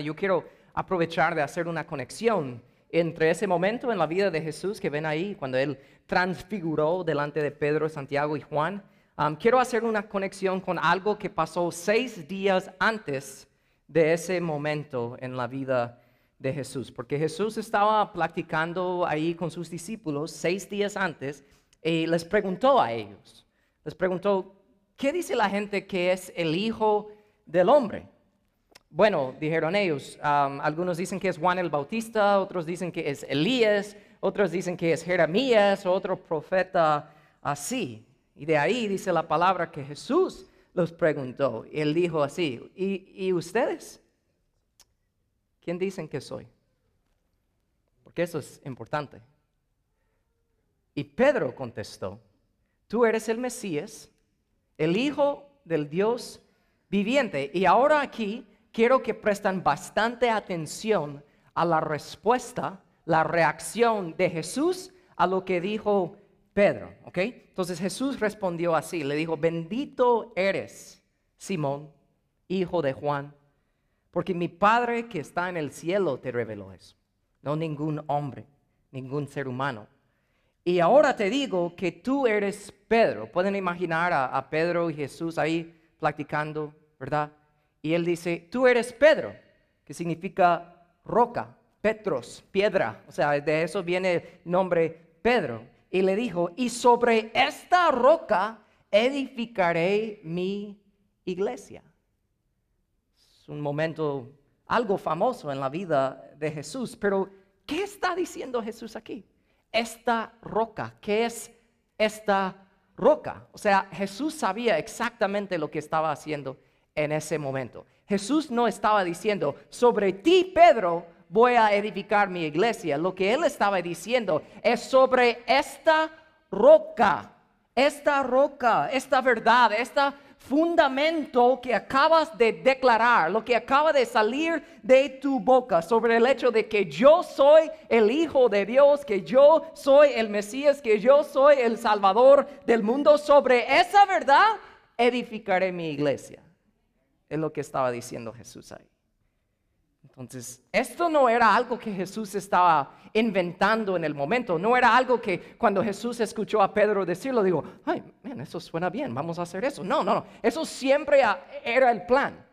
Yo quiero aprovechar de hacer una conexión entre ese momento en la vida de Jesús que ven ahí, cuando Él transfiguró delante de Pedro, Santiago y Juan. Quiero hacer una conexión con algo que pasó seis días antes de ese momento en la vida de Jesús, porque Jesús estaba platicando ahí con sus discípulos seis días antes y les preguntó a ellos, les preguntó, ¿qué dice la gente que es el Hijo del Hombre? Bueno, dijeron ellos, algunos dicen que es Juan el Bautista, otros dicen que es Elías, otros dicen que es Jeremías, otro profeta así. Y de ahí dice la palabra que Jesús los preguntó. Él dijo así, ¿y, ustedes? ¿Quién dicen que soy? Porque eso es importante. Y Pedro contestó, tú eres el Mesías, el Hijo del Dios viviente. Y ahora aquí quiero que presten bastante atención a la respuesta, la reacción de Jesús a lo que dijo Pedro, ¿ok? Entonces Jesús respondió así, le dijo, bendito eres, Simón, hijo de Juan, porque mi Padre que está en el cielo te reveló eso, no ningún hombre, ningún ser humano. Y ahora te digo que tú eres Pedro. Pueden imaginar a Pedro y Jesús ahí platicando, ¿verdad? Y él dice, tú eres Pedro, que significa roca, Petros, piedra. O sea, de eso viene el nombre Pedro. Y le dijo, y sobre esta roca edificaré mi iglesia. Es un momento algo famoso en la vida de Jesús, pero ¿qué está diciendo Jesús aquí? Esta roca, ¿qué es esta roca? O sea, Jesús sabía exactamente lo que estaba haciendo en ese momento. Jesús no estaba diciendo, sobre ti, Pedro, voy a edificar mi iglesia. Lo que él estaba diciendo es sobre esta roca, esta roca, esta verdad, este fundamento que acabas de declarar, lo que acaba de salir de tu boca sobre el hecho de que yo soy el Hijo de Dios, que yo soy el Mesías, que yo soy el Salvador del mundo. Sobre esa verdad edificaré mi iglesia. Es lo que estaba diciendo Jesús ahí. Entonces, esto no era algo que Jesús estaba inventando en el momento, no era algo que cuando Jesús escuchó a Pedro decirlo, digo, ay, eso suena bien, vamos a hacer eso. No, no, no, eso siempre era el plan.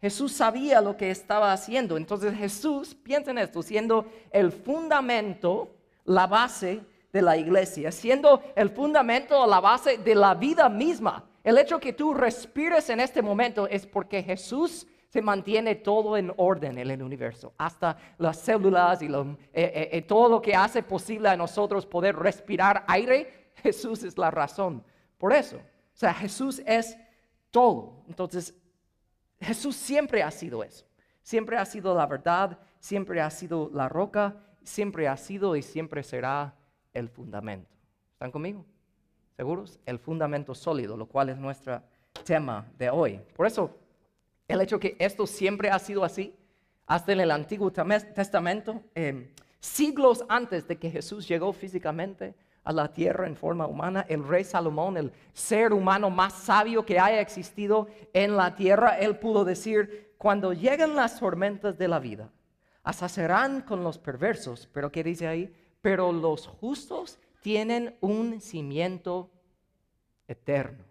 Jesús sabía lo que estaba haciendo. Entonces Jesús, piensen esto, siendo el fundamento, la base de la iglesia, siendo el fundamento, la base de la vida misma. El hecho que tú respires en este momento es porque Jesús se mantiene todo en orden en el universo, hasta las células y eh, eh, eh, todo lo que hace posible a nosotros poder respirar aire. Jesús es la razón. Por eso, o sea, Jesús es todo. Entonces, Jesús siempre ha sido eso. Siempre ha sido la verdad, siempre ha sido la roca, siempre ha sido y siempre será el fundamento. ¿Están conmigo? ¿Seguros? El fundamento sólido, lo cual es nuestro tema de hoy. Por eso, el hecho que esto siempre ha sido así, hasta en el Antiguo Testamento, em, siglos antes de que Jesús llegó físicamente a la tierra en forma humana, el rey Salomón, el ser humano más sabio que haya existido en la tierra, él pudo decir, cuando lleguen las tormentas de la vida, asacerán con los perversos, pero ¿qué dice ahí? Pero los justos tienen un cimiento eterno.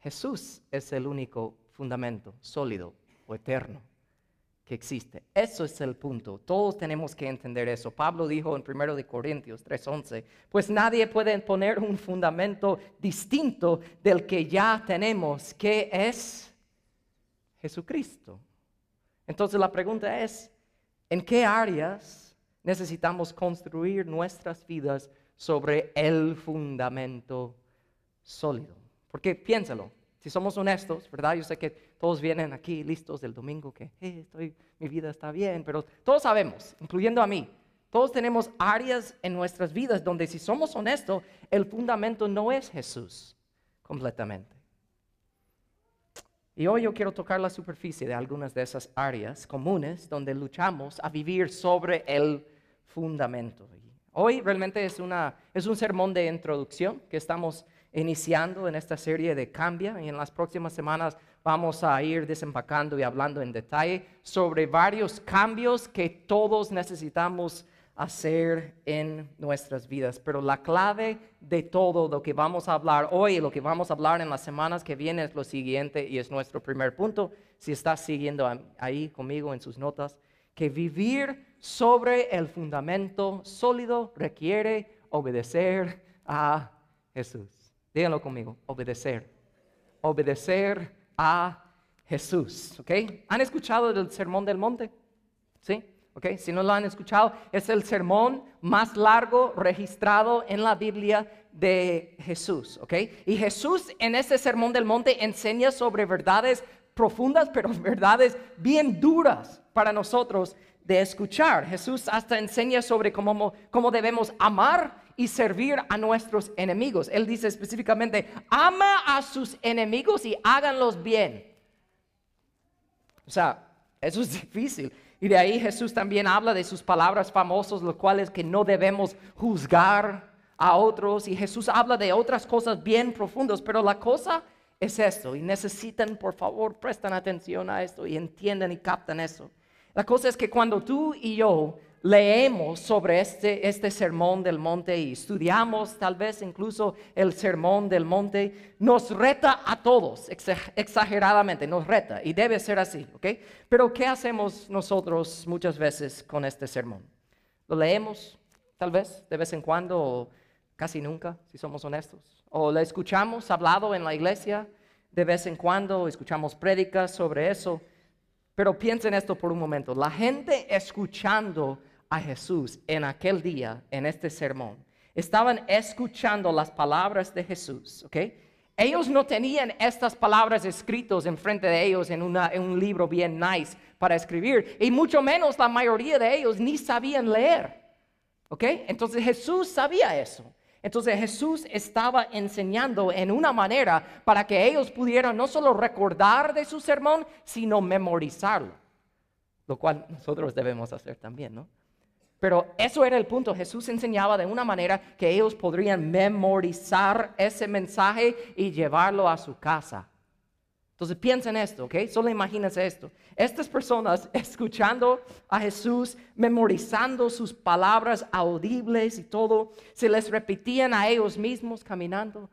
Jesús es el único fundamento sólido o eterno que existe. Eso es el punto. Todos tenemos que entender eso. Pablo dijo en 1 de Corintios 3:11, pues nadie puede poner un fundamento distinto del que ya tenemos, que es Jesucristo. Entonces la pregunta es, ¿en qué áreas necesitamos construir nuestras vidas sobre el fundamento sólido. Porque piénsalo, si somos honestos, ¿verdad? Yo sé que todos vienen aquí listos del domingo, que estoy, mi vida está bien, pero todos sabemos, incluyendo a mí, todos tenemos áreas en nuestras vidas donde si somos honestos, el fundamento no es Jesús completamente. Y hoy yo quiero tocar la superficie de algunas de esas áreas comunes donde luchamos a vivir sobre el fundamento. Hoy realmente es, es un sermón de introducción que estamos iniciando en esta serie de Cambia y en las próximas semanas vamos a ir desempacando y hablando en detalle sobre varios cambios que todos necesitamos hacer en nuestras vidas. Pero la clave de todo lo que vamos a hablar hoy y lo que vamos a hablar en las semanas que vienen es lo siguiente y es nuestro primer punto. Si estás siguiendo ahí conmigo en sus notas, que vivir sobre el fundamento sólido requiere obedecer a Jesús. Díganlo conmigo, obedecer. Obedecer a Jesús. ¿Ok? ¿Han escuchado del sermón del monte? ¿Sí? Si no lo han escuchado, es el sermón más largo registrado en la Biblia de Jesús, ¿ok? Y Jesús en ese sermón del monte enseña sobre verdades profundas, pero verdades bien duras para nosotros de escuchar. Jesús hasta enseña sobre cómo, cómo debemos amar y servir a nuestros enemigos. Él dice específicamente, ama a sus enemigos y háganlos bien. O sea, eso es difícil. Y de ahí Jesús también habla de sus palabras famosas, los cuales que no debemos juzgar a otros. Y Jesús habla de otras cosas bien profundas, pero la cosa es esto. Y necesitan, por favor, prestan atención a esto y entiendan y captan eso. La cosa es que cuando tú y yo leemos sobre este, este sermón del monte y estudiamos tal vez incluso el sermón del monte, nos reta a todos exageradamente, nos reta y debe ser así, ¿ok? Pero ¿qué hacemos nosotros muchas veces con este sermón? Lo leemos tal vez de vez en cuando o casi nunca, si somos honestos. O lo escuchamos hablado en la iglesia de vez en cuando, escuchamos prédicas sobre eso. Pero piensen esto por un momento. La gente escuchando a Jesús en aquel día, en este sermón, estaban escuchando las palabras de Jesús, ¿ok? Ellos no tenían estas palabras escritas enfrente de ellos en, en, un libro bien nice para escribir, y mucho menos la mayoría de ellos ni sabían leer, ¿ok? Entonces Jesús sabía eso. Entonces Jesús estaba enseñando en una manera para que ellos pudieran no solo recordar de su sermón, sino memorizarlo, lo cual nosotros debemos hacer también, ¿no? Pero eso era el punto. Jesús enseñaba de una manera que ellos podrían memorizar ese mensaje y llevarlo a su casa. Entonces piensen esto, ¿ok? Solo imagínense esto. Estas personas escuchando a Jesús, memorizando sus palabras audibles y todo, se les repetían a ellos mismos caminando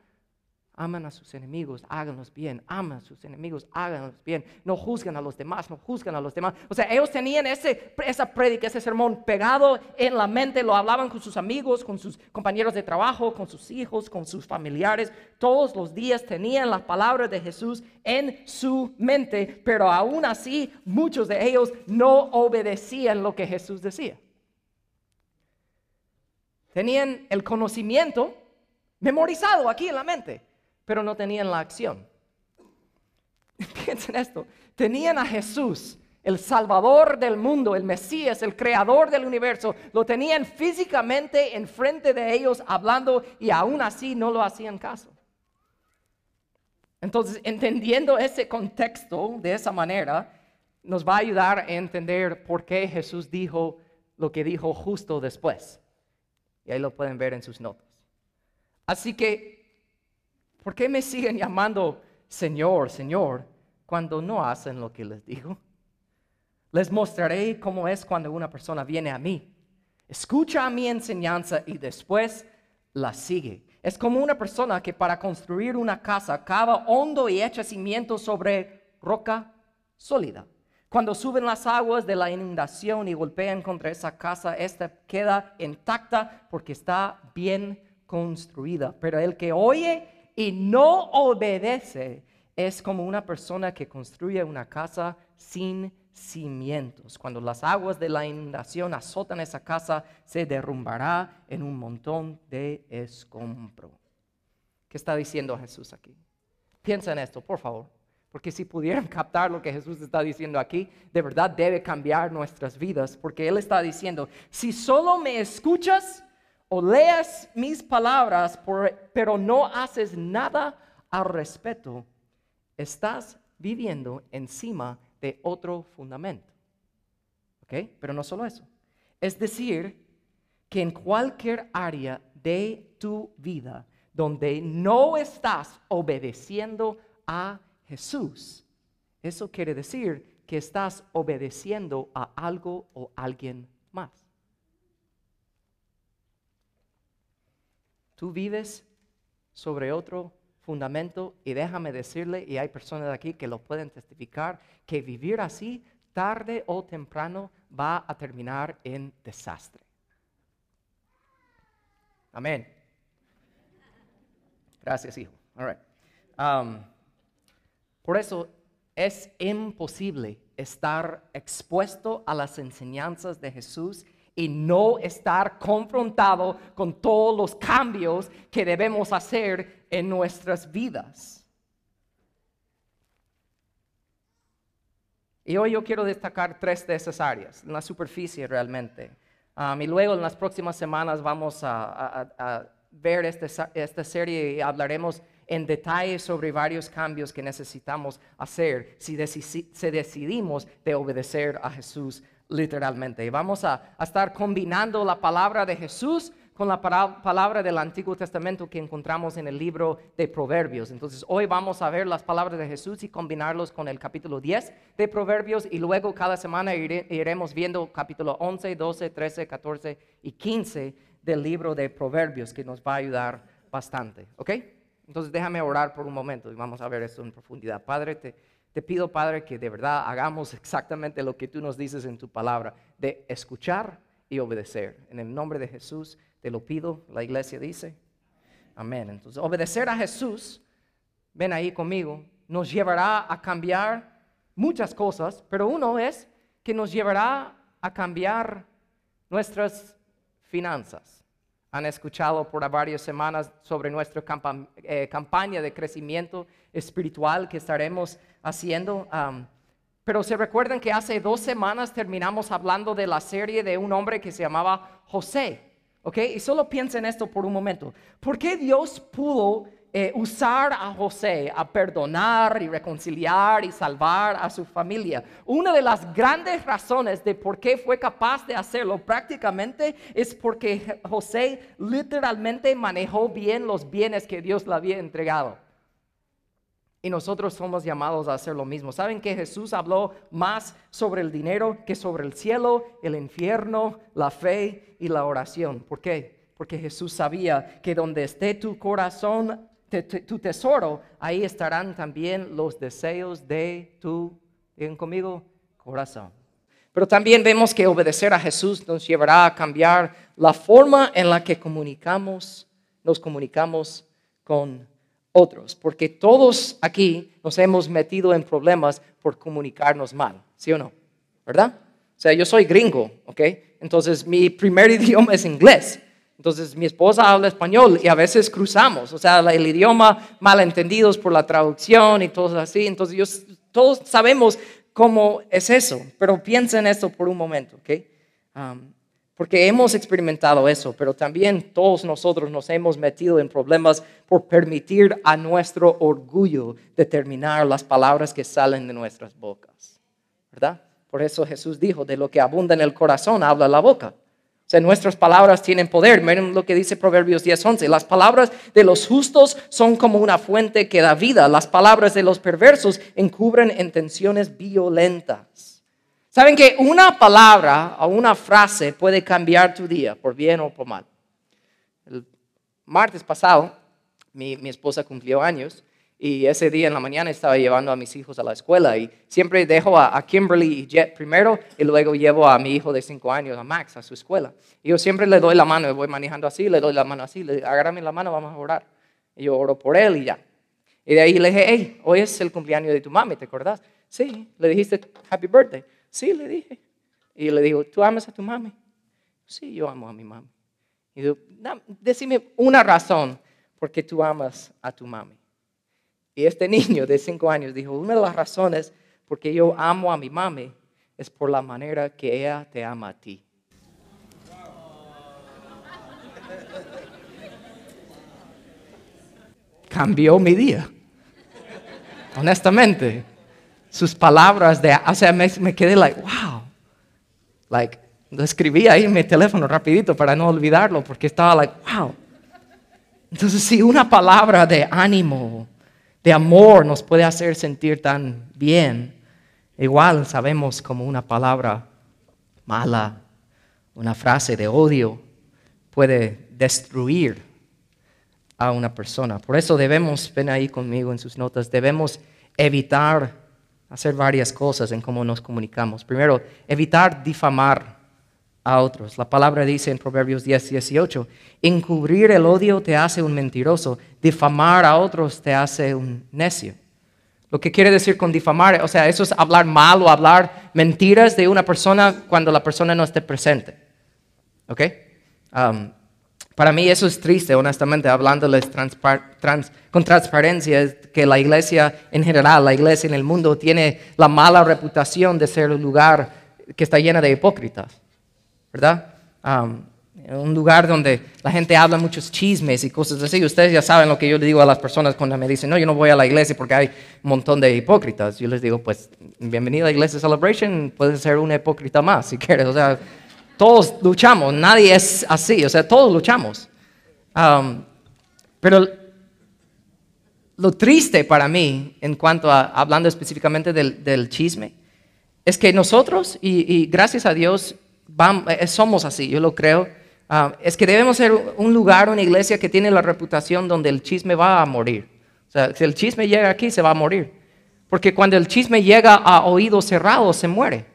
Aman a sus enemigos, háganlos bien. Aman a sus enemigos, háganlos bien. No juzgan a los demás, no juzgan a los demás. O sea, ellos tenían ese, esa prédica, ese sermón pegado en la mente, lo hablaban con sus amigos, con sus compañeros de trabajo, con sus hijos, con sus familiares. Todos los días tenían las palabras de Jesús en su mente, pero aún así muchos de ellos no obedecían lo que Jesús decía. Tenían el conocimiento memorizado aquí en la mente pero no tenían la acción. Piensen esto, tenían a Jesús, el Salvador del mundo, el Mesías, el Creador del universo, lo tenían físicamente enfrente de ellos hablando y aún así no lo hacían caso. Entonces, entendiendo ese contexto de esa manera, nos va a ayudar a entender por qué Jesús dijo lo que dijo justo después. Y ahí lo pueden ver en sus notas. Así que ¿Por qué me siguen llamando Señor, Señor, cuando no hacen lo que les digo? Les mostraré cómo es cuando una persona viene a mí, escucha mi enseñanza y después la sigue. Es como una persona que para construir una casa cava hondo y echa cimientos sobre roca sólida. Cuando suben las aguas de la inundación y golpean contra esa casa, esta queda intacta porque está bien construida. Pero el que oye y no obedece es como una persona que construye una casa sin cimientos. Cuando las aguas de la inundación azotan esa casa, se derrumbará en un montón de escombro. ¿Qué está diciendo Jesús aquí? Piensa en esto, por favor. Porque si pudieran captar lo que Jesús está diciendo aquí, de verdad debe cambiar nuestras vidas. Porque Él está diciendo, si solo me escuchas, o leas mis palabras, pero no haces nada al respecto, estás viviendo encima de otro fundamento. ¿Ok? Pero no solo eso. Es decir, que en cualquier área de tu vida donde no estás obedeciendo a Jesús, eso quiere decir que estás obedeciendo a algo o alguien más. Tú vives sobre otro fundamento y déjame decirle, y hay personas aquí que lo pueden testificar, que vivir así tarde o temprano va a terminar en desastre. Amén. Gracias, hijo. Um, por eso es imposible estar expuesto a las enseñanzas de Jesús y no estar confrontado con todos los cambios que debemos hacer en nuestras vidas. Y hoy yo quiero destacar tres de esas áreas, en la superficie realmente. Um, y luego en las próximas semanas vamos a, ver este esta serie y hablaremos en detalle sobre varios cambios que necesitamos hacer si, decidimos de obedecer a Jesús literalmente. Y vamos a, estar combinando la palabra de Jesús con la palabra del Antiguo Testamento que encontramos en el libro de Proverbios. Entonces hoy vamos a ver las palabras de Jesús y combinarlos con el capítulo 10 de Proverbios y luego cada semana iremos viendo capítulo 11, 12, 13, 14 y 15 del libro de Proverbios que nos va a ayudar bastante. ¿Ok? Entonces déjame orar por un momento y vamos a ver esto en profundidad. Padre, te, te pido, Padre, que de verdad hagamos exactamente lo que tú nos dices en tu palabra, de escuchar y obedecer. En el nombre de Jesús te lo pido, la iglesia dice. Amén. Entonces, obedecer a Jesús, ven ahí conmigo, nos llevará a cambiar muchas cosas, pero uno es que nos llevará a cambiar nuestras finanzas han escuchado por varias semanas sobre nuestra eh, campaña de crecimiento espiritual que estaremos haciendo. pero se recuerdan que hace dos semanas terminamos hablando de la serie de un hombre que se llamaba José. ¿Ok? Y solo piensen esto por un momento. ¿Por qué Dios pudo eh, usar a José a perdonar y reconciliar y salvar a su familia. Una de las grandes razones de por qué fue capaz de hacerlo prácticamente es porque José literalmente manejó bien los bienes que Dios le había entregado. Y nosotros somos llamados a hacer lo mismo. ¿Saben que Jesús habló más sobre el dinero que sobre el cielo, el infierno, la fe y la oración? ¿Por qué? Porque Jesús sabía que donde esté tu corazón, tu tesoro, ahí estarán también los deseos de tu, digan corazón. Pero también vemos que obedecer a Jesús nos llevará a cambiar la forma en la que comunicamos, nos comunicamos con otros, porque todos aquí nos hemos metido en problemas por comunicarnos mal, ¿sí o no? ¿Verdad? O sea, yo soy gringo, ¿ok? Entonces mi primer idioma es inglés. Entonces mi esposa habla español y a veces cruzamos, o sea, el idioma malentendidos por la traducción y todo así. Entonces todos sabemos cómo es eso, pero piensa en esto por un momento, ¿ok? Porque hemos experimentado eso, pero también todos nosotros nos hemos metido en problemas por permitir a nuestro orgullo determinar las palabras que salen de nuestras bocas, ¿verdad? Por eso Jesús dijo, de lo que abunda en el corazón habla la boca. O sea, nuestras palabras tienen poder. Miren lo que dice Proverbios 10:11. Las palabras de los justos son como una fuente que da vida. Las palabras de los perversos encubren intenciones violentas. ¿Saben que una palabra o una frase puede cambiar tu día, por bien o por mal? El martes pasado, mi, mi esposa cumplió años y ese día en la mañana estaba llevando a mis hijos a la escuela y siempre dejo a, Kimberly y Jet primero y luego llevo a mi hijo de cinco años, a Max, a su escuela. Y yo siempre le doy la mano, voy manejando así, le doy la mano así, le agárrame la mano, vamos a orar. Y yo oro por él y ya. Y de ahí le dije, hey, hoy es el cumpleaños de tu mami, ¿te acordás? Sí, le dijiste happy birthday. Sí, le dije. Y le digo, ¿tú amas a tu mami? Sí, yo amo a mi mami. Y digo, decime una razón por qué tú amas a tu mami. Y este niño de cinco años dijo, una de las razones por qué yo amo a mi mami es por la manera que ella te ama a ti. Cambió mi día. Honestamente, sus palabras de, o sea, me, quedé like, wow. Like, lo escribí ahí en mi teléfono rapidito para no olvidarlo porque estaba like, wow. Entonces, si una palabra de ánimo, de amor nos puede hacer sentir tan bien, igual sabemos como una palabra mala, una frase de odio puede destruir a una persona. Por eso debemos, ven ahí conmigo en sus notas, debemos evitar hacer varias cosas en cómo nos comunicamos. Primero, evitar difamar a otros. La palabra dice en Proverbios 10, 18, encubrir el odio te hace un mentiroso, difamar a otros te hace un necio. Lo que quiere decir con difamar, o sea, eso es hablar mal o hablar mentiras de una persona cuando la persona no esté presente. ¿Ok? Um, para mí eso es triste, honestamente, hablándoles con transparencia, es que la iglesia en general, la iglesia en el mundo, tiene la mala reputación de ser un lugar que está llena de hipócritas. ¿Verdad? un lugar donde la gente habla muchos chismes y cosas así. Ustedes ya saben lo que yo le digo a las personas cuando me dicen, no, yo no voy a la iglesia porque hay un montón de hipócritas. Yo les digo, pues, bienvenido a la iglesia Celebration, puedes ser una hipócrita más si quieres. O sea, todos luchamos, nadie es así, o sea, todos luchamos. pero lo triste para mí, en cuanto a, hablando específicamente del, chisme, es que nosotros, y gracias a Dios, eh, somos así, yo lo creo. Ah, es que debemos ser un lugar, una iglesia que tiene la reputación donde el chisme va a morir. O sea, si el chisme llega aquí, se va a morir. Porque cuando el chisme llega a oídos cerrados, se muere.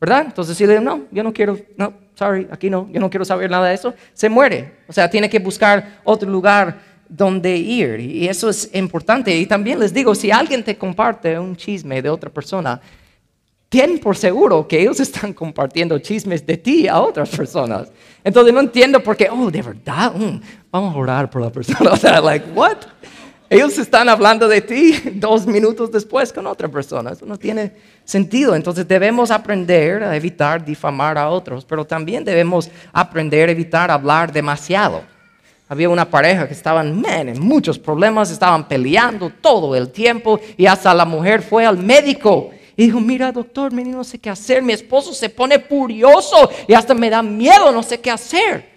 ¿Verdad? Entonces, si le digo, no, yo no quiero, no, sorry, aquí no, yo no quiero saber nada de eso, se muere. O sea, tiene que buscar otro lugar donde ir. Y eso es importante. Y también les digo, si alguien te comparte un chisme de otra persona, ten por seguro que ellos están compartiendo chismes de ti a otras personas. Entonces no entiendo por qué, oh, de verdad, mm, vamos a orar por la persona. O sea, like, what? Ellos están hablando de ti dos minutos después con otra persona. Eso no tiene sentido. Entonces debemos aprender a evitar difamar a otros, pero también debemos aprender a evitar hablar demasiado. Había una pareja que estaban, man, en muchos problemas, estaban peleando todo el tiempo y hasta la mujer fue al médico y dijo, mira doctor, no sé qué hacer, mi esposo se pone furioso y hasta me da miedo, no sé qué hacer.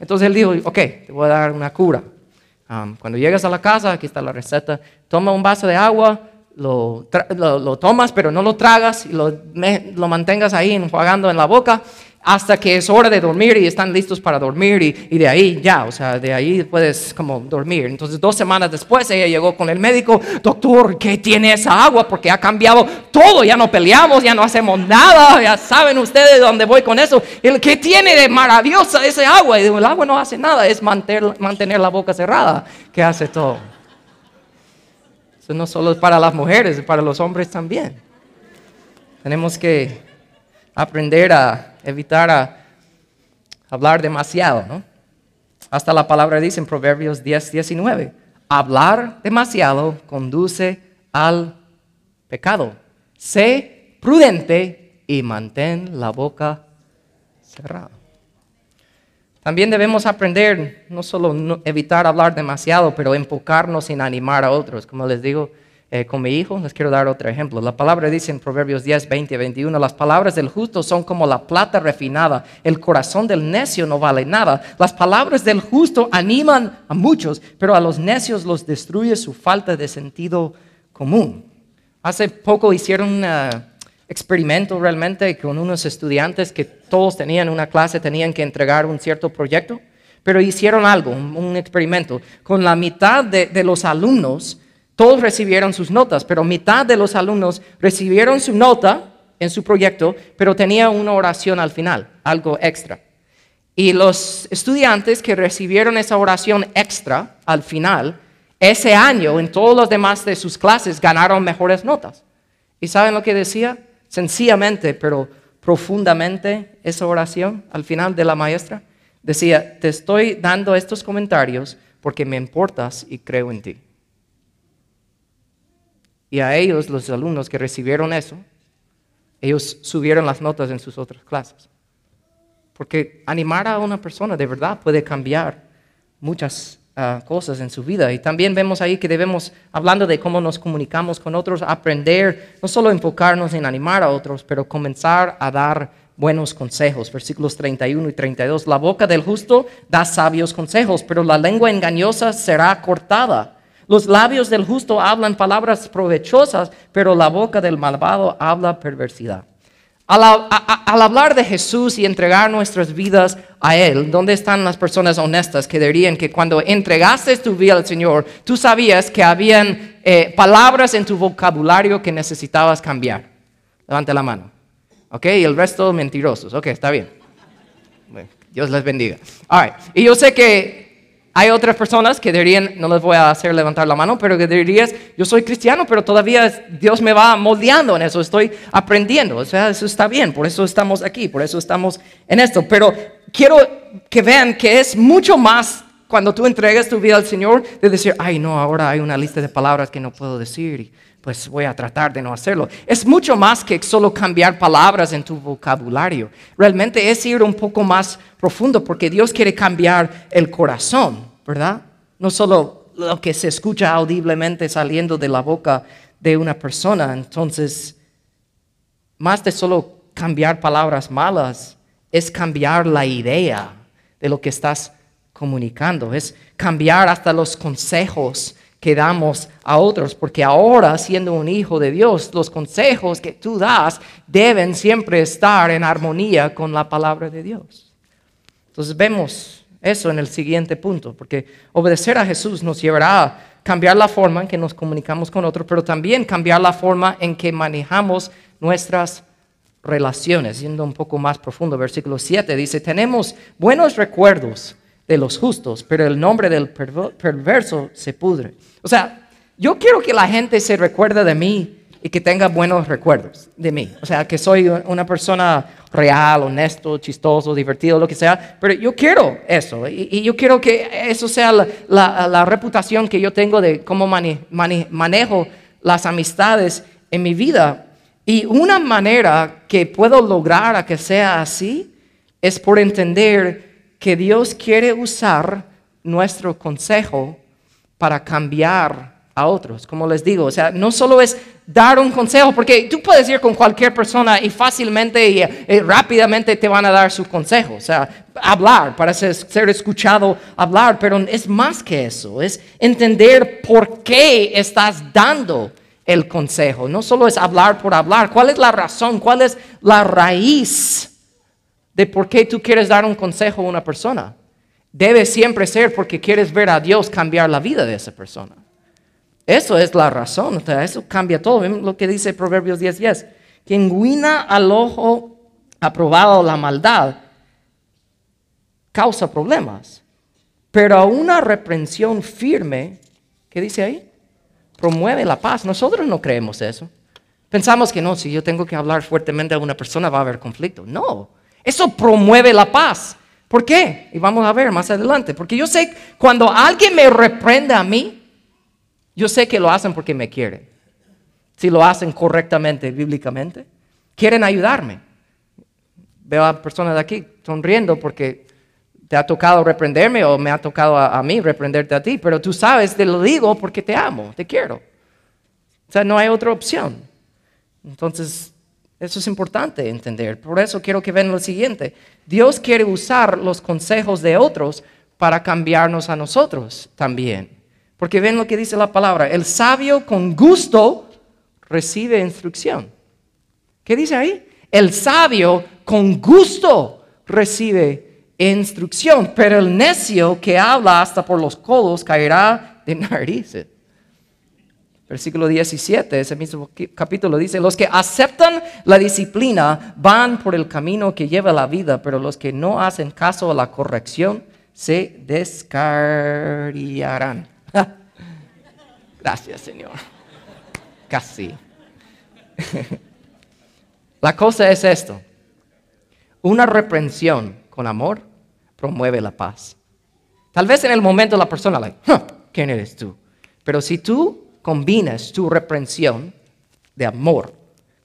Entonces él dijo, ok, te voy a dar una cura. cuando llegas a la casa, aquí está la receta, toma un vaso de agua, lo, tomas, pero no lo tragas y lo, lo mantengas ahí enjuagando en la boca hasta que es hora de dormir y están listos para dormir y, de ahí ya, o sea, de ahí puedes como dormir. Entonces dos semanas después ella llegó con el médico, doctor, ¿qué tiene esa agua? Porque ha cambiado todo, ya no peleamos, ya no hacemos nada, ya saben ustedes dónde voy con eso. ¿Qué tiene de maravillosa ese agua? Y digo, el agua no hace nada, es mantener, la boca cerrada, que hace todo. Eso no solo es para las mujeres, es para los hombres también. Tenemos que aprender a evitar a hablar demasiado, ¿no? Hasta la palabra dice en Proverbios 10, 19, hablar demasiado conduce al pecado. Sé prudente y mantén la boca cerrada. También debemos aprender, no solo evitar hablar demasiado, pero enfocarnos en animar a otros. Como les digo, eh, con mi hijo, les quiero dar otro ejemplo. La palabra dice en Proverbios 10, 20, 21, las palabras del justo son como la plata refinada, el corazón del necio no vale nada. Las palabras del justo animan a muchos, pero a los necios los destruye su falta de sentido común. Hace poco hicieron un eh, experimento realmente con unos estudiantes que todos tenían una clase, tenían que entregar un cierto proyecto, pero hicieron algo, un, experimento. Con la mitad de los alumnos, todos recibieron sus notas, pero mitad de los alumnos recibieron su nota en su proyecto, pero tenía una oración al final, algo extra. Y los estudiantes que recibieron esa oración extra al final, ese año en todos los demás de sus clases ganaron mejores notas. ¿Y saben lo que decía? Sencillamente, pero profundamente, esa oración al final de la maestra decía, te estoy dando estos comentarios porque me importas y creo en ti. Y a ellos, los alumnos que recibieron eso, ellos subieron las notas en sus otras clases. Porque animar a una persona de verdad puede cambiar muchas ah, cosas en su vida. Y también vemos ahí que debemos, hablando de cómo nos comunicamos con otros, aprender, no solo enfocarnos en animar a otros, pero comenzar a dar buenos consejos. Versículos 31 y 32. La boca del justo da sabios consejos, pero la lengua engañosa será cortada. Los labios del justo hablan palabras provechosas, pero la boca del malvado habla perversidad. Al, hablar de Jesús y entregar nuestras vidas a Él, ¿dónde están las personas honestas que dirían que cuando entregaste tu vida al Señor, tú sabías que habían eh, palabras en tu vocabulario que necesitabas cambiar? Levante la mano. ¿Ok? Y el resto mentirosos. Ok, está bien. Dios les bendiga. All Y yo sé que hay otras personas que dirían, no les voy a hacer levantar la mano, pero que dirías, yo soy cristiano, pero todavía Dios me va moldeando en eso, estoy aprendiendo. O sea, eso está bien, por eso estamos aquí, por eso estamos en esto. Pero quiero que vean que es mucho más cuando tú entregas tu vida al Señor de decir, ay, no, ahora hay una lista de palabras que no puedo decir pues voy a tratar de no hacerlo. Es mucho más que solo cambiar palabras en tu vocabulario. Realmente es ir un poco más profundo porque Dios quiere cambiar el corazón, ¿verdad? No solo lo que se escucha audiblemente saliendo de la boca de una persona. Entonces, más de solo cambiar palabras malas, es cambiar la idea de lo que estás comunicando, es cambiar hasta los consejos que damos a otros, porque ahora siendo un hijo de Dios, los consejos que tú das deben siempre estar en armonía con la palabra de Dios. Entonces vemos eso en el siguiente punto, porque obedecer a Jesús nos llevará a cambiar la forma en que nos comunicamos con otros, pero también cambiar la forma en que manejamos nuestras relaciones. Siendo un poco más profundo, versículo 7 dice, tenemos buenos recuerdos de los justos, pero el nombre del perverso se pudre. O sea, yo quiero que la gente se recuerde de mí y que tenga buenos recuerdos de mí. O sea, que soy una persona real, honesto, chistoso, divertido, lo que sea. Pero yo quiero eso. Y, yo quiero que eso sea la, reputación que yo tengo de cómo manejo las amistades en mi vida. Y una manera que puedo lograr a que sea así es por entender que Dios quiere usar nuestro consejo para cambiar a otros, como les digo. O sea, no solo es dar un consejo, porque tú puedes ir con cualquier persona y fácilmente y, eh, rápidamente te van a dar su consejo. O sea, hablar, para ser, ser, escuchado, hablar, pero es más que eso, es entender por qué estás dando el consejo. No solo es hablar por hablar, cuál es la razón, cuál es la raíz de por qué tú quieres dar un consejo a una persona debe siempre ser porque quieres ver a Dios cambiar la vida de esa persona. Eso es la razón, eso cambia todo. lo que dice Proverbios 10:10. 10. Quien guina al ojo aprobado la maldad causa problemas, pero a una reprensión firme, ¿qué dice ahí? Promueve la paz. Nosotros no creemos eso. Pensamos que no, si yo tengo que hablar fuertemente a una persona va a haber conflicto. No, eso promueve la paz. ¿Por qué? Y vamos a ver más adelante. Porque yo sé, cuando alguien me reprende a mí, yo sé que lo hacen porque me quieren. Si lo hacen correctamente, bíblicamente, quieren ayudarme. Veo a personas de aquí sonriendo porque te ha tocado reprenderme o me ha tocado a, mí reprenderte a ti, pero tú sabes, te lo digo porque te amo, te quiero. O sea, no hay otra opción. Entonces, eso es importante entender. Por eso quiero que vean lo siguiente. Dios quiere usar los consejos de otros para cambiarnos a nosotros también. Porque ven lo que dice la palabra. El sabio con gusto recibe instrucción. ¿Qué dice ahí? El sabio con gusto recibe instrucción, pero el necio que habla hasta por los codos caerá de narices. Versículo 17, ese mismo capítulo dice, los que aceptan la disciplina van por el camino que lleva la vida, pero los que no hacen caso a la corrección se descarriarán. Gracias, Señor. Casi. la cosa es esto. Una reprensión con amor promueve la paz. Tal vez en el momento la persona, like, ¿quién eres tú? Pero si tú combinas tu reprensión de amor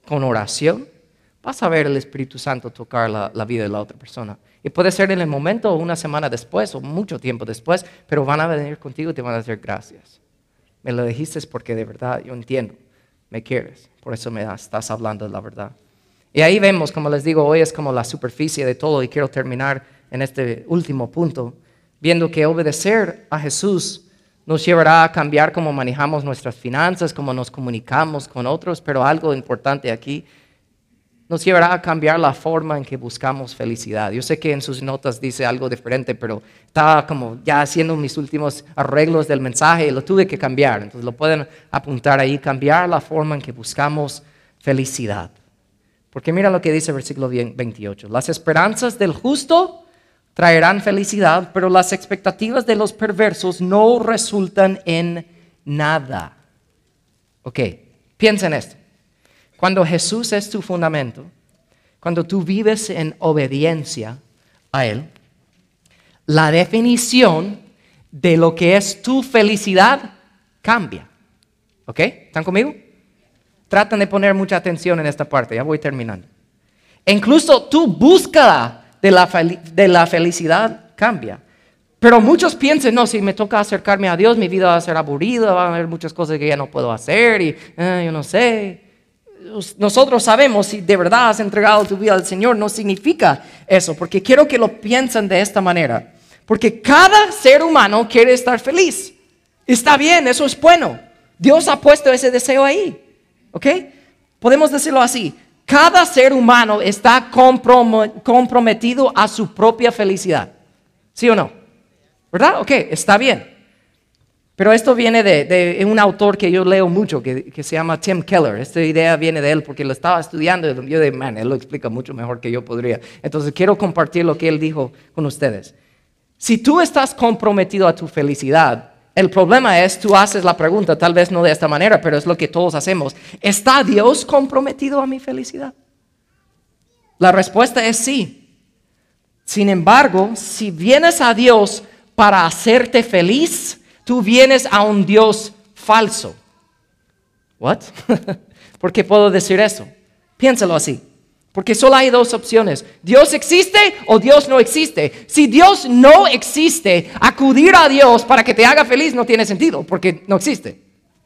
con oración, vas a ver el Espíritu Santo tocar la, vida de la otra persona. Y puede ser en el momento o una semana después o mucho tiempo después, pero van a venir contigo y te van a decir gracias. Me lo dijiste porque de verdad yo entiendo, me quieres, por eso me estás hablando de la verdad. Y ahí vemos, como les digo, hoy es como la superficie de todo y quiero terminar en este último punto, viendo que obedecer a Jesús nos llevará a cambiar cómo manejamos nuestras finanzas, cómo nos comunicamos con otros, pero algo importante aquí, nos llevará a cambiar la forma en que buscamos felicidad. Yo sé que en sus notas dice algo diferente, pero estaba como ya haciendo mis últimos arreglos del mensaje y lo tuve que cambiar. Entonces lo pueden apuntar ahí, cambiar la forma en que buscamos felicidad. Porque mira lo que dice el versículo 28. Las esperanzas del justo traerán felicidad, pero las expectativas de los perversos no resultan en nada. Ok, piensa en esto. Cuando Jesús es tu fundamento, cuando tú vives en obediencia a Él, la definición de lo que es tu felicidad cambia. ¿Ok? ¿Están conmigo? Tratan de poner mucha atención en esta parte, ya voy terminando. E incluso tu búsqueda de la, felicidad cambia. Pero muchos piensan, no, si me toca acercarme a Dios, mi vida va a ser aburrida, va a haber muchas cosas que ya no puedo hacer y eh, yo no sé. Nosotros sabemos si de verdad has entregado tu vida al Señor, no significa eso, porque quiero que lo piensen de esta manera. Porque cada ser humano quiere estar feliz. Está bien, eso es bueno. Dios ha puesto ese deseo ahí. ¿Ok? Podemos decirlo así. Cada ser humano está comprometido a su propia felicidad. ¿Sí o no? ¿Verdad? Ok, está bien. Pero esto viene de, un autor que yo leo mucho, que, se llama Tim Keller. Esta idea viene de él porque lo estaba estudiando y yo de, man, él lo explica mucho mejor que yo podría. Entonces quiero compartir lo que él dijo con ustedes. Si tú estás comprometido a tu felicidad, el problema es, tú haces la pregunta, tal vez no de esta manera, pero es lo que todos hacemos. ¿Está Dios comprometido a mi felicidad? La respuesta es sí. Sin embargo, si vienes a Dios para hacerte feliz, tú vienes a un Dios falso. ¿What? ¿Por qué puedo decir eso? Piénsalo así. Porque solo hay dos opciones. Dios existe o Dios no existe. Si Dios no existe, acudir a Dios para que te haga feliz no tiene sentido, porque no existe.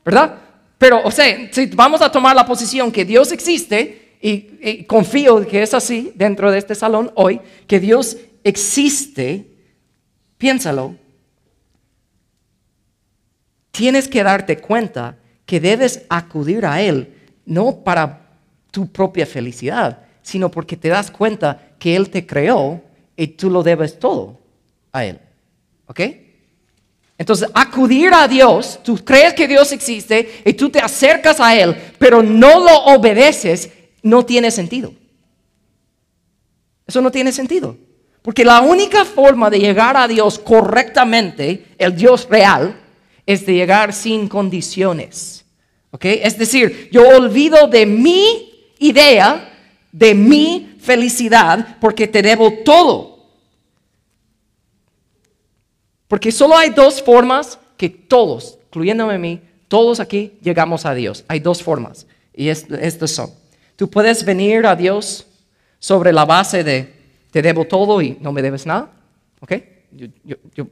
¿Verdad? Pero, o sea, si vamos a tomar la posición que Dios existe, y, y confío que es así dentro de este salón hoy, que Dios existe, piénsalo, tienes que darte cuenta que debes acudir a Él, no para tu propia felicidad, sino porque te das cuenta que Él te creó y tú lo debes todo a Él. ¿Ok? Entonces, acudir a Dios, tú crees que Dios existe y tú te acercas a Él, pero no lo obedeces, no tiene sentido. Eso no tiene sentido. Porque la única forma de llegar a Dios correctamente, el Dios real, es de llegar sin condiciones. ¿Ok? Es decir, yo olvido de mi idea de mi felicidad porque te debo todo. Porque solo hay dos formas que todos, incluyéndome a mí, todos aquí llegamos a Dios. Hay dos formas y estas son. Tú puedes venir a Dios sobre la base de te debo todo y no me debes nada. ¿Ok?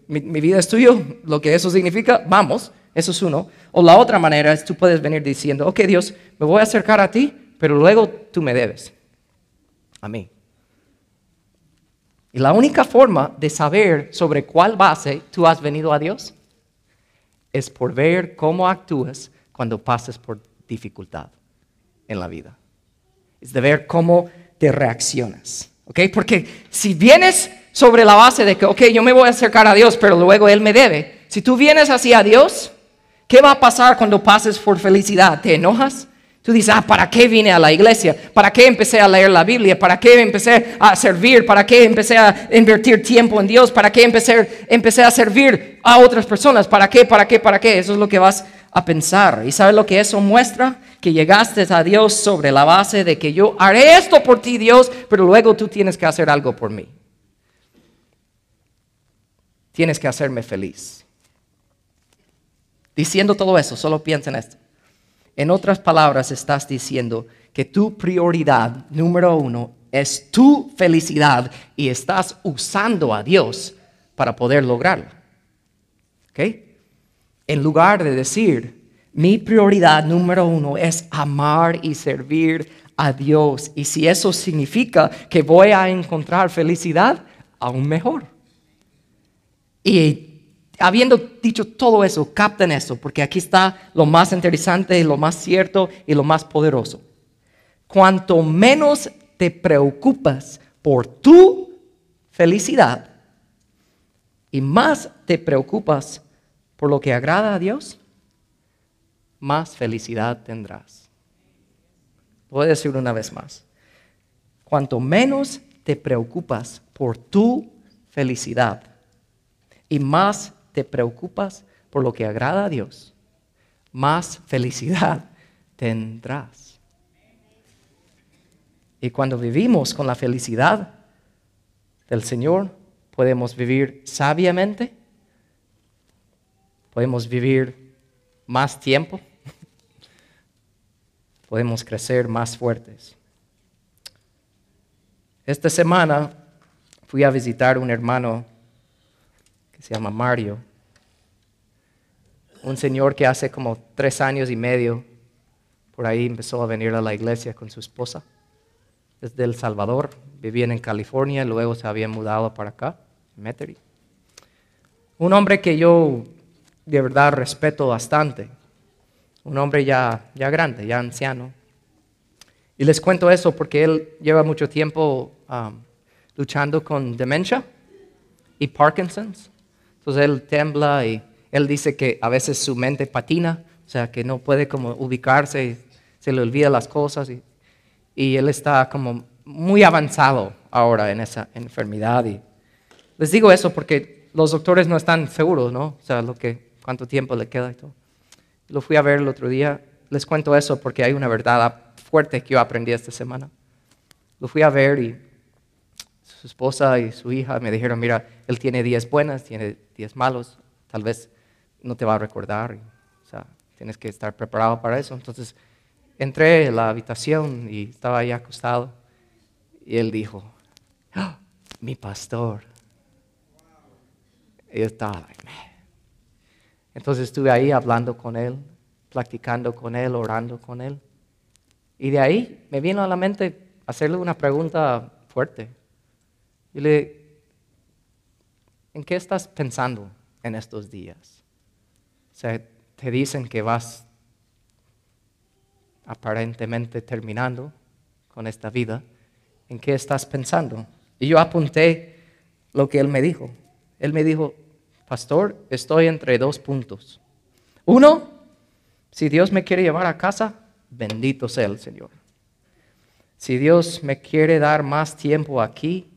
mi, vida es tuyo, lo que eso significa, vamos, eso es uno. O la otra manera es tú puedes venir diciendo, ok Dios, me voy a acercar a ti, pero luego tú me debes a mí. Y la única forma de saber sobre cuál base tú has venido a Dios es por ver cómo actúas cuando pases por dificultad en la vida. Es de ver cómo te reaccionas. ¿Ok? Porque si vienes sobre la base de que, ok, yo me voy a acercar a Dios, pero luego Él me debe. Si tú vienes hacia Dios, ¿qué va a pasar cuando pases por felicidad? ¿Te enojas? Tú dices, ah, ¿para qué vine a la iglesia? ¿Para qué empecé a leer la Biblia? ¿Para qué empecé a servir? ¿Para qué empecé a invertir tiempo en Dios? ¿Para qué empecé, empecé a servir a otras personas? ¿Para qué? ¿Para qué? ¿Para qué? Eso es lo que vas a pensar. ¿Y sabes lo que eso muestra? Que llegaste a Dios sobre la base de que yo haré esto por ti, Dios, pero luego tú tienes que hacer algo por mí. Tienes que hacerme feliz. Diciendo todo eso, solo piensa en esto. En otras palabras, estás diciendo que tu prioridad número uno es tu felicidad y estás usando a Dios para poder lograrlo. ¿Ok? En lugar de decir, mi prioridad número uno es amar y servir a Dios. Y si eso significa que voy a encontrar felicidad, aún mejor. Y habiendo dicho todo eso, capten eso, porque aquí está lo más interesante, lo más cierto y lo más poderoso. Cuanto menos te preocupas por tu felicidad y más te preocupas por lo que agrada a Dios, más felicidad tendrás. Voy a decir una vez más. Cuanto menos te preocupas por tu felicidad y más te preocupas por lo que agrada a Dios, más felicidad tendrás. Y cuando vivimos con la felicidad del Señor, podemos vivir sabiamente, podemos vivir más tiempo, podemos crecer más fuertes. Esta semana fui a visitar un hermano se llama Mario, un señor que hace como tres años y medio por ahí empezó a venir a la iglesia con su esposa desde El Salvador, vivían en California, luego se habían mudado para acá, Metairie. Un hombre que yo de verdad respeto bastante, un hombre ya, ya grande, ya anciano. Y les cuento eso porque él lleva mucho tiempo um, luchando con demencia y Parkinson's. Entonces él tembla y él dice que a veces su mente patina, o sea, que no puede como ubicarse, se le olvida las cosas y, y él está como muy avanzado ahora en esa enfermedad. Y les digo eso porque los doctores no están seguros, ¿no? O sea, lo que, cuánto tiempo le queda y todo. Lo fui a ver el otro día. Les cuento eso porque hay una verdad fuerte que yo aprendí esta semana. Lo fui a ver y su esposa y su hija me dijeron, mira, él tiene días buenas, tiene días malos, tal vez no te va a recordar, o sea, tienes que estar preparado para eso. Entonces entré a la habitación y estaba ahí acostado y él dijo, ¡Ah! mi pastor. Y yo estaba, entonces estuve ahí hablando con él, practicando con él, orando con él. Y de ahí me vino a la mente hacerle una pregunta fuerte. Y le, ¿en qué estás pensando en estos días? O te dicen que vas aparentemente terminando con esta vida. ¿En qué estás pensando? Y yo apunté lo que él me dijo. Él me dijo, pastor, estoy entre dos puntos. Uno, si Dios me quiere llevar a casa, bendito sea el Señor. Si Dios me quiere dar más tiempo aquí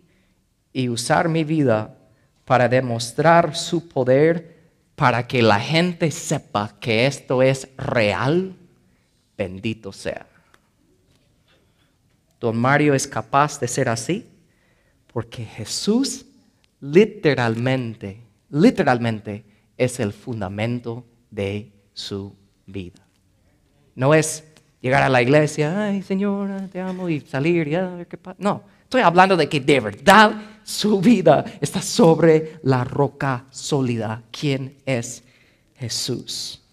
y usar mi vida para demostrar su poder, para que la gente sepa que esto es real, bendito sea. Don Mario es capaz de ser así porque Jesús literalmente, literalmente es el fundamento de su vida. No es llegar a la iglesia, ay Señor, te amo y salir, ya, ¿qué pasa? No, estoy hablando de que de verdad su vida está sobre la roca sólida. ¿Quién es Jesús?